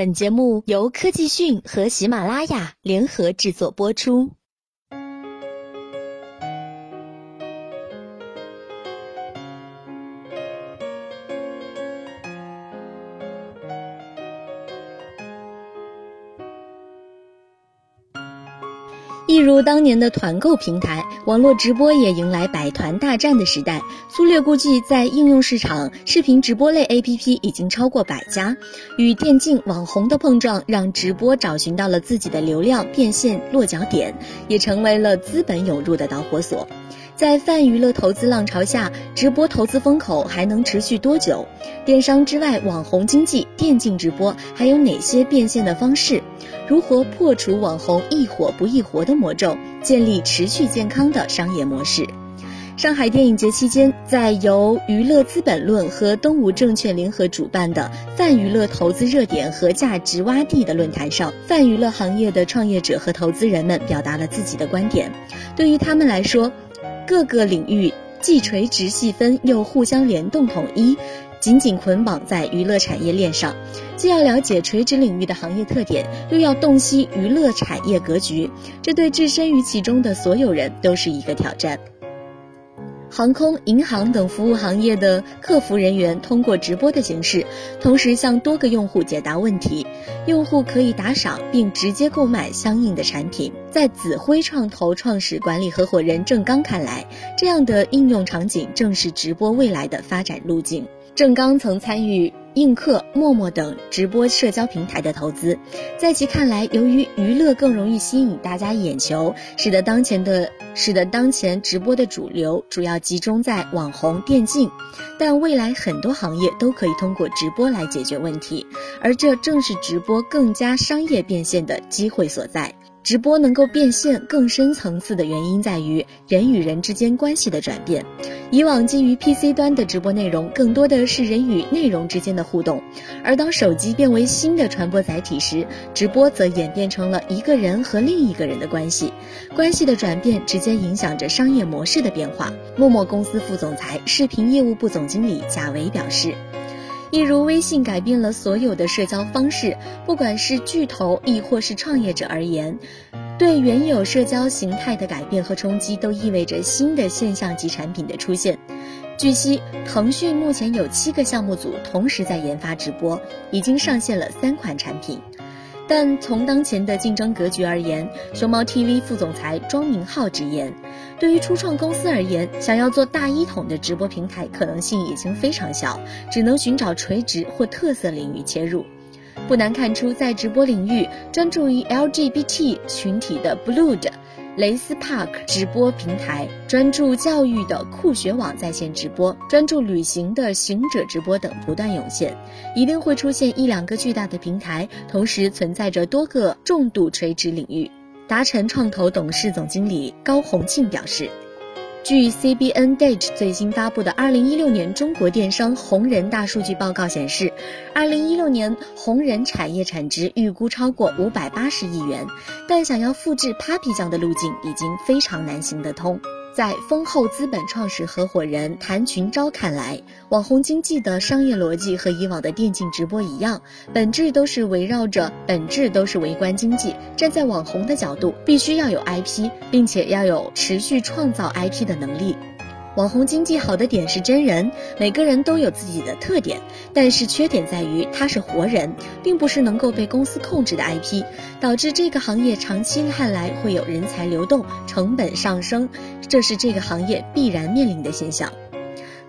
本节目由科技讯和喜马拉雅联合制作播出。一如当年的团购平台，网络直播也迎来百团大战的时代。粗略估计，在应用市场，视频直播类 APP 已经超过百家。与电竞网红的碰撞，让直播找寻到了自己的流量变现落脚点，也成为了资本涌入的导火索。在泛娱乐投资浪潮下，直播投资风口还能持续多久？电商之外，网红经济、电竞直播还有哪些变现的方式？如何破除网红易火不易活的魔咒，建立持续健康的商业模式？上海电影节期间，在由娱乐资本论和东吴证券联合主办的泛娱乐投资热点和价值洼地的论坛上，泛娱乐行业的创业者和投资人们表达了自己的观点。对于他们来说，各个领域既垂直细分，又互相联动统一，紧紧捆绑在娱乐产业链上。既要了解垂直领域的行业特点，又要洞悉娱乐产业格局，这对置身于其中的所有人都是一个挑战。航空、银行等服务行业的客服人员通过直播的形式，同时向多个用户解答问题。用户可以打赏并直接购买相应的产品。在紫辉创投创始管理合伙人郑刚看来，这样的应用场景正是直播未来的发展路径。郑刚曾参与映客、陌陌等直播社交平台的投资，在其看来，由于娱乐更容易吸引大家眼球，使得当前的使得当前直播的主流主要集中在网红、电竞，但未来很多行业都可以通过直播来解决问题，而这正是直播更加商业变现的机会所在。直播能够变现更深层次的原因在于人与人之间关系的转变。以往基于 PC 端的直播内容，更多的是人与内容之间的互动，而当手机变为新的传播载体时，直播则演变成了一个人和另一个人的关系。关系的转变直接影响着商业模式的变化。陌陌公司副总裁、视频业务部总经理贾维表示。一如微信改变了所有的社交方式，不管是巨头亦或是创业者而言，对原有社交形态的改变和冲击，都意味着新的现象级产品的出现。据悉，腾讯目前有七个项目组同时在研发直播，已经上线了三款产品。但从当前的竞争格局而言，熊猫 TV 副总裁庄明浩直言，对于初创公司而言，想要做大一统的直播平台可能性已经非常小，只能寻找垂直或特色领域切入。不难看出，在直播领域专注于 LGBT 群体的 Blued。雷斯 Park 直播平台，专注教育的酷学网在线直播，专注旅行的行者直播等不断涌现，一定会出现一两个巨大的平台，同时存在着多个重度垂直领域。达晨创投董事总经理高洪庆表示。据 CBN Date 最新发布的二零一六年中国电商红人大数据报告显示二零一六年红人产业产值预估超过五百八十亿元，但想要复制 Papi 酱的路径已经非常难行得通。在丰厚资本创始合伙人谭群钊看来，网红经济的商业逻辑和以往的电竞直播一样，本质都是围绕着本质都是围观经济。站在网红的角度，必须要有 IP，并且要有持续创造 IP 的能力。网红经济好的点是真人，每个人都有自己的特点，但是缺点在于他是活人，并不是能够被公司控制的 IP，导致这个行业长期看来会有人才流动、成本上升，这是这个行业必然面临的现象。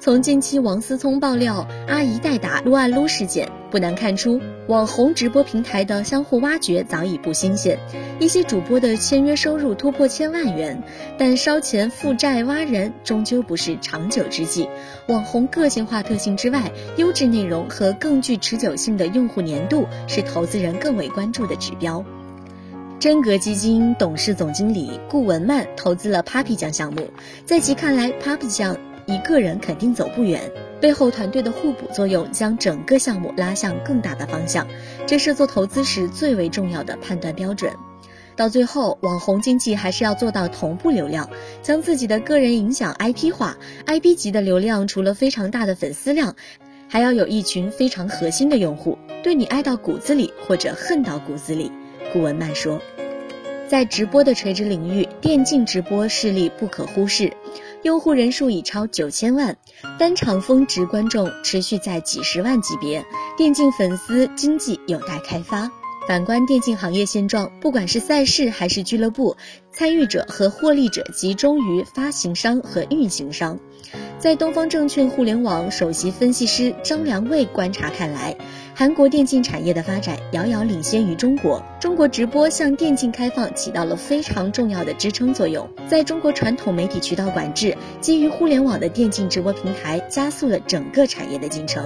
从近期王思聪爆料阿姨代打撸啊撸事件，不难看出，网红直播平台的相互挖掘早已不新鲜。一些主播的签约收入突破千万元，但烧钱负债挖人终究不是长久之计。网红个性化特性之外，优质内容和更具持久性的用户粘度是投资人更为关注的指标。真格基金董事总经理顾文曼投资了 Papi 酱项目，在其看来，Papi 酱。一个人肯定走不远，背后团队的互补作用将整个项目拉向更大的方向，这是做投资时最为重要的判断标准。到最后，网红经济还是要做到同步流量，将自己的个人影响 IP 化。IP 级的流量除了非常大的粉丝量，还要有一群非常核心的用户，对你爱到骨子里或者恨到骨子里。顾文曼说，在直播的垂直领域，电竞直播势力不可忽视，用户人数已超九千万，单场峰值观众持续在几十万级别，电竞粉丝经济有待开发。反观电竞行业现状，不管是赛事还是俱乐部，参与者和获利者集中于发行商和运行商。在东方证券互联网首席分析师张良卫观察看来，韩国电竞产业的发展遥遥领先于中国。中国直播向电竞开放起到了非常重要的支撑作用。在中国传统媒体渠道管制，基于互联网的电竞直播平台加速了整个产业的进程。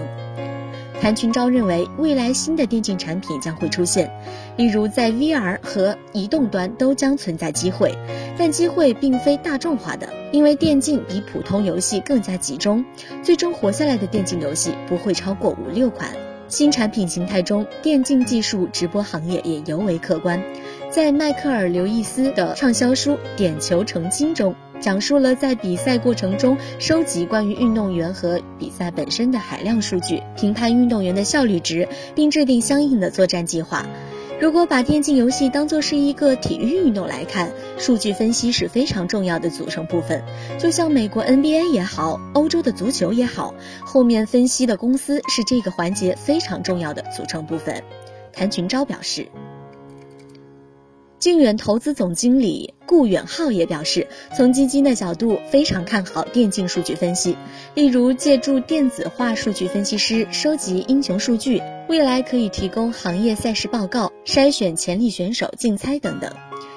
谭群钊认为，未来新的电竞产品将会出现，例如在 VR 和移动端都将存在机会，但机会并非大众化的，因为电竞比普通游戏更加集中，最终活下来的电竞游戏不会超过五六款。新产品形态中，电竞技术直播行业也尤为可观。在迈克尔·刘易斯的畅销书《点球成金》中。讲述了在比赛过程中收集关于运动员和比赛本身的海量数据，评判运动员的效率值，并制定相应的作战计划。如果把电竞游戏当作是一个体育运动来看，数据分析是非常重要的组成部分。就像美国 NBA 也好，欧洲的足球也好，后面分析的公司是这个环节非常重要的组成部分。谭群钊表示。靖远投资总经理顾远浩也表示，从基金的角度非常看好电竞数据分析，例如借助电子化数据分析师收集英雄数据，未来可以提供行业赛事报告、筛选潜力选手竞猜等等。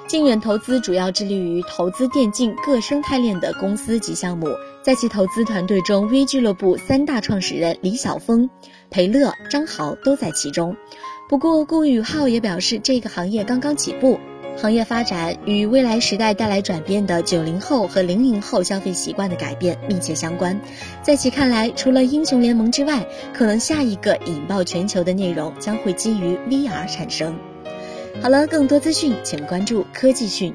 靖远投资主要致力于投资电竞各生态链的公司及项目，在其投资团队中，V 俱乐部三大创始人李晓峰、裴乐、张豪都在其中。不过，顾宇浩也表示，这个行业刚刚起步。行业发展与未来时代带来转变的九零后和零零后消费习惯的改变密切相关。在其看来，除了英雄联盟之外，可能下一个引爆全球的内容将会基于 VR 产生。好了，更多资讯请关注科技讯。